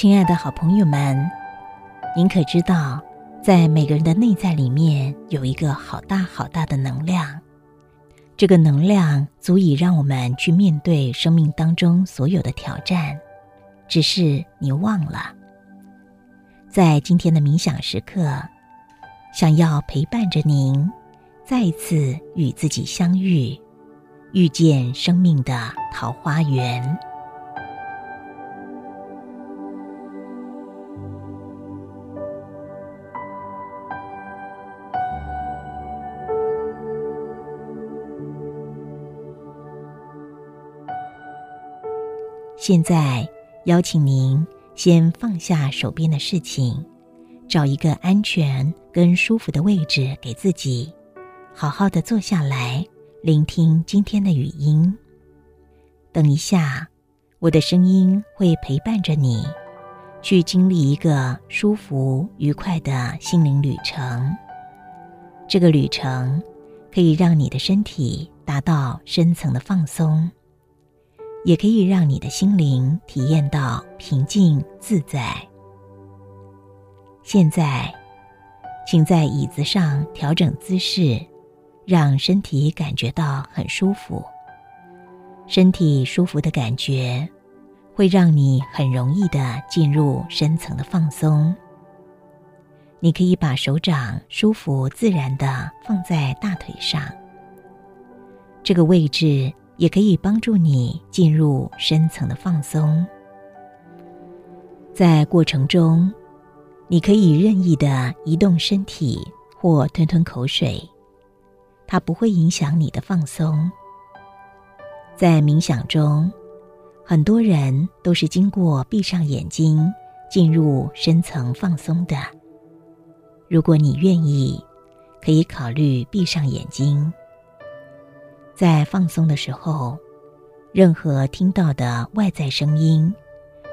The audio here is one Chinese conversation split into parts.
亲爱的好朋友们，您可知道，在每个人的内在里面有一个好大好大的能量？这个能量足以让我们去面对生命当中所有的挑战，只是你忘了。在今天的冥想时刻，想要陪伴着您，再一次与自己相遇，遇见生命的桃花源。现在，邀请您先放下手边的事情，找一个安全跟舒服的位置给自己，好好的坐下来，聆听今天的语音。等一下，我的声音会陪伴着你，去经历一个舒服愉快的心灵旅程。这个旅程可以让你的身体达到深层的放松。也可以让你的心灵体验到平静自在。现在，请在椅子上调整姿势，让身体感觉到很舒服。身体舒服的感觉，会让你很容易的进入深层的放松。你可以把手掌舒服自然的放在大腿上，这个位置。也可以帮助你进入深层的放松。在过程中，你可以任意的移动身体或吞吞口水，它不会影响你的放松。在冥想中，很多人都是经过闭上眼睛进入深层放松的。如果你愿意，可以考虑闭上眼睛。在放松的时候，任何听到的外在声音，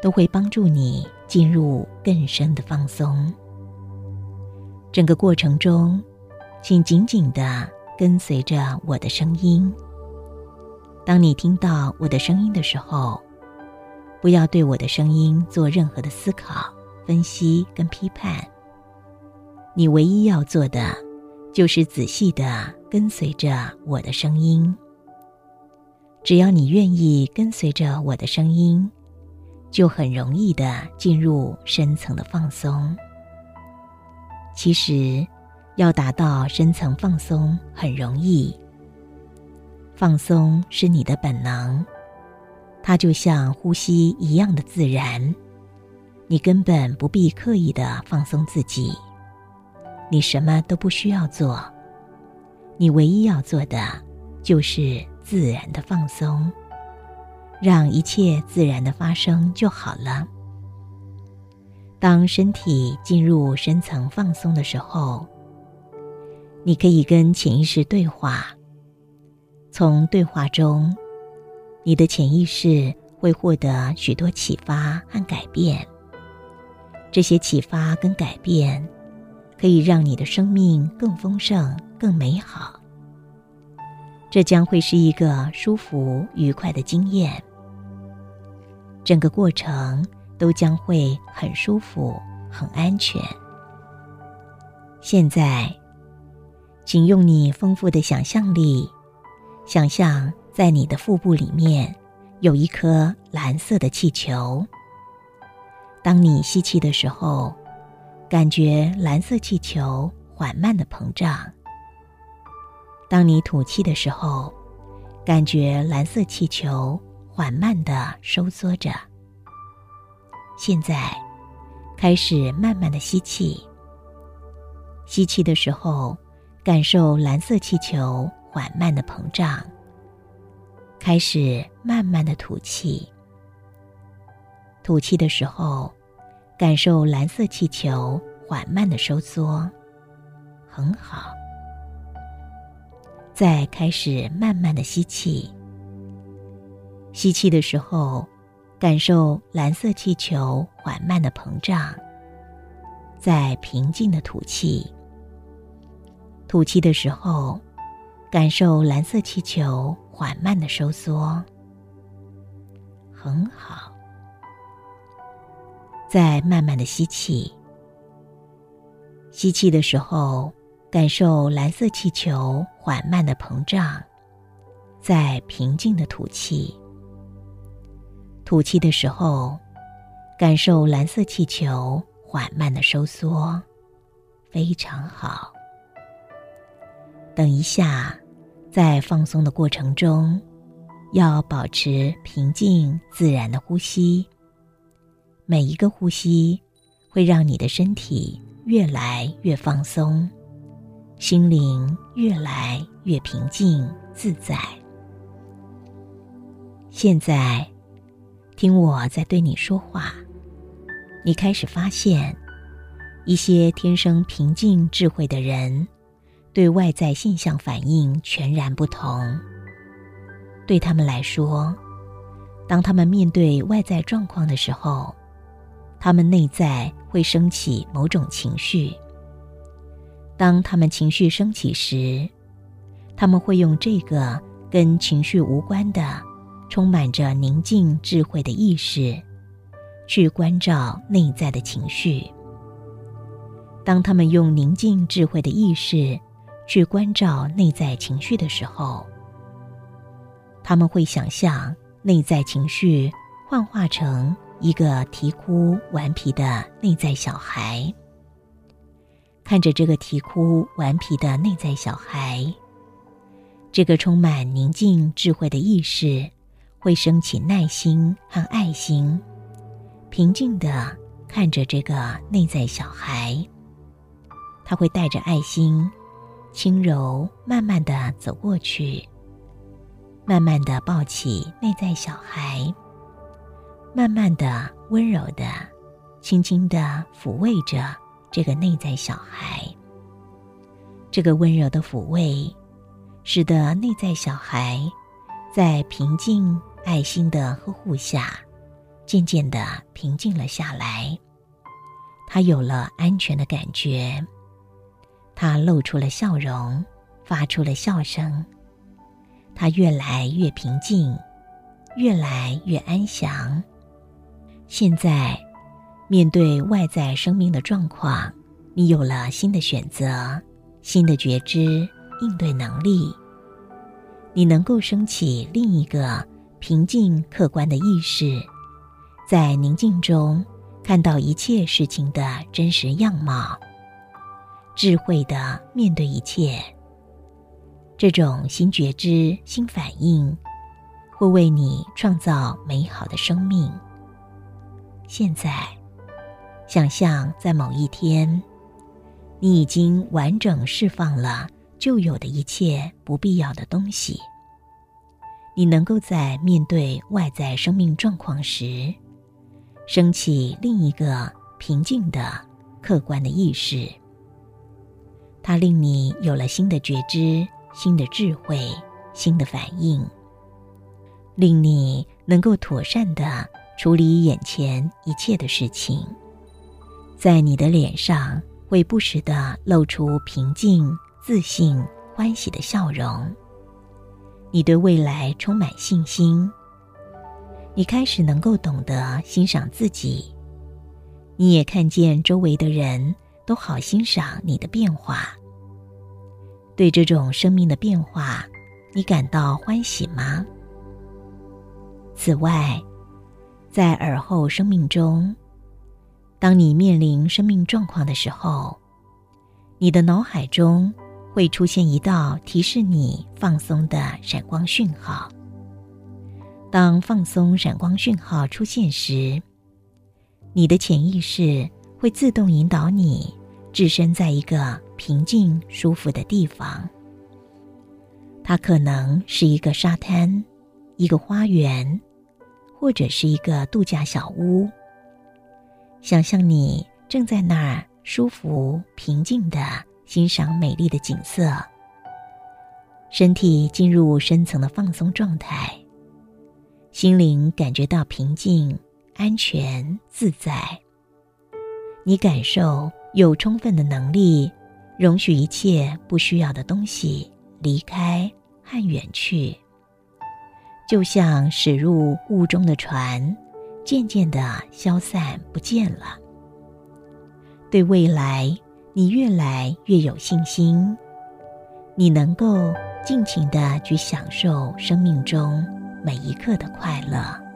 都会帮助你进入更深的放松。整个过程中，请紧紧的跟随着我的声音。当你听到我的声音的时候，不要对我的声音做任何的思考、分析跟批判。你唯一要做的。就是仔细的跟随着我的声音。只要你愿意跟随着我的声音，就很容易的进入深层的放松。其实，要达到深层放松很容易。放松是你的本能，它就像呼吸一样的自然，你根本不必刻意的放松自己。你什么都不需要做，你唯一要做的就是自然的放松，让一切自然的发生就好了。当身体进入深层放松的时候，你可以跟潜意识对话。从对话中，你的潜意识会获得许多启发和改变。这些启发跟改变。可以让你的生命更丰盛、更美好。这将会是一个舒服、愉快的经验。整个过程都将会很舒服、很安全。现在，请用你丰富的想象力，想象在你的腹部里面有一颗蓝色的气球。当你吸气的时候。感觉蓝色气球缓慢的膨胀。当你吐气的时候，感觉蓝色气球缓慢的收缩着。现在，开始慢慢的吸气。吸气的时候，感受蓝色气球缓慢的膨胀。开始慢慢的吐气。吐气的时候。感受蓝色气球缓慢的收缩，很好。再开始慢慢的吸气。吸气的时候，感受蓝色气球缓慢的膨胀。再平静的吐气。吐气的时候，感受蓝色气球缓慢的收缩，很好。再慢慢的吸气。吸气的时候，感受蓝色气球缓慢的膨胀，再平静的吐气。吐气的时候，感受蓝色气球缓慢的收缩，非常好。等一下，在放松的过程中，要保持平静自然的呼吸。每一个呼吸会让你的身体越来越放松，心灵越来越平静自在。现在，听我在对你说话，你开始发现，一些天生平静智慧的人。对外在现象反应全然不同。对他们来说，当他们面对外在状况的时候，他们内在会升起某种情绪。当他们情绪升起时，他们会用这个跟情绪无关的、充满着宁静智慧的意识，去关照内在的情绪。当他们用宁静智慧的意识，去关照内在情绪的时候，他们会想象内在情绪幻化成一个啼哭顽皮的内在小孩。看着这个啼哭顽皮的内在小孩，这个充满宁静智慧的意识会升起耐心和爱心，平静的看着这个内在小孩，他会带着爱心。轻柔、慢慢的走过去，慢慢的抱起内在小孩，慢慢的、温柔的、轻轻的抚慰着这个内在小孩。这个温柔的抚慰，使得内在小孩在平静、爱心的呵护下，渐渐的平静了下来。他有了安全的感觉。他露出了笑容，发出了笑声。他越来越平静，越来越安详。现在，面对外在生命的状况，你有了新的选择、新的觉知、应对能力。你能够升起另一个平静、客观的意识，在宁静中看到一切事情的真实样貌。智慧的面对一切，这种新觉知、新反应，会为你创造美好的生命。现在，想象在某一天，你已经完整释放了旧有的一切不必要的东西。你能够在面对外在生命状况时，升起另一个平静的、客观的意识。它令你有了新的觉知、新的智慧、新的反应，令你能够妥善的处理眼前一切的事情。在你的脸上会不时的露出平静、自信、欢喜的笑容。你对未来充满信心。你开始能够懂得欣赏自己，你也看见周围的人都好欣赏你的变化。对这种生命的变化，你感到欢喜吗？此外，在耳后生命中，当你面临生命状况的时候，你的脑海中会出现一道提示你放松的闪光讯号。当放松闪光讯号出现时，你的潜意识会自动引导你。置身在一个平静舒服的地方，它可能是一个沙滩、一个花园，或者是一个度假小屋。想象你正在那儿舒服平静的欣赏美丽的景色，身体进入深层的放松状态，心灵感觉到平静、安全、自在。你感受。有充分的能力，容许一切不需要的东西离开和远去，就像驶入雾中的船，渐渐的消散不见了。对未来，你越来越有信心，你能够尽情的去享受生命中每一刻的快乐。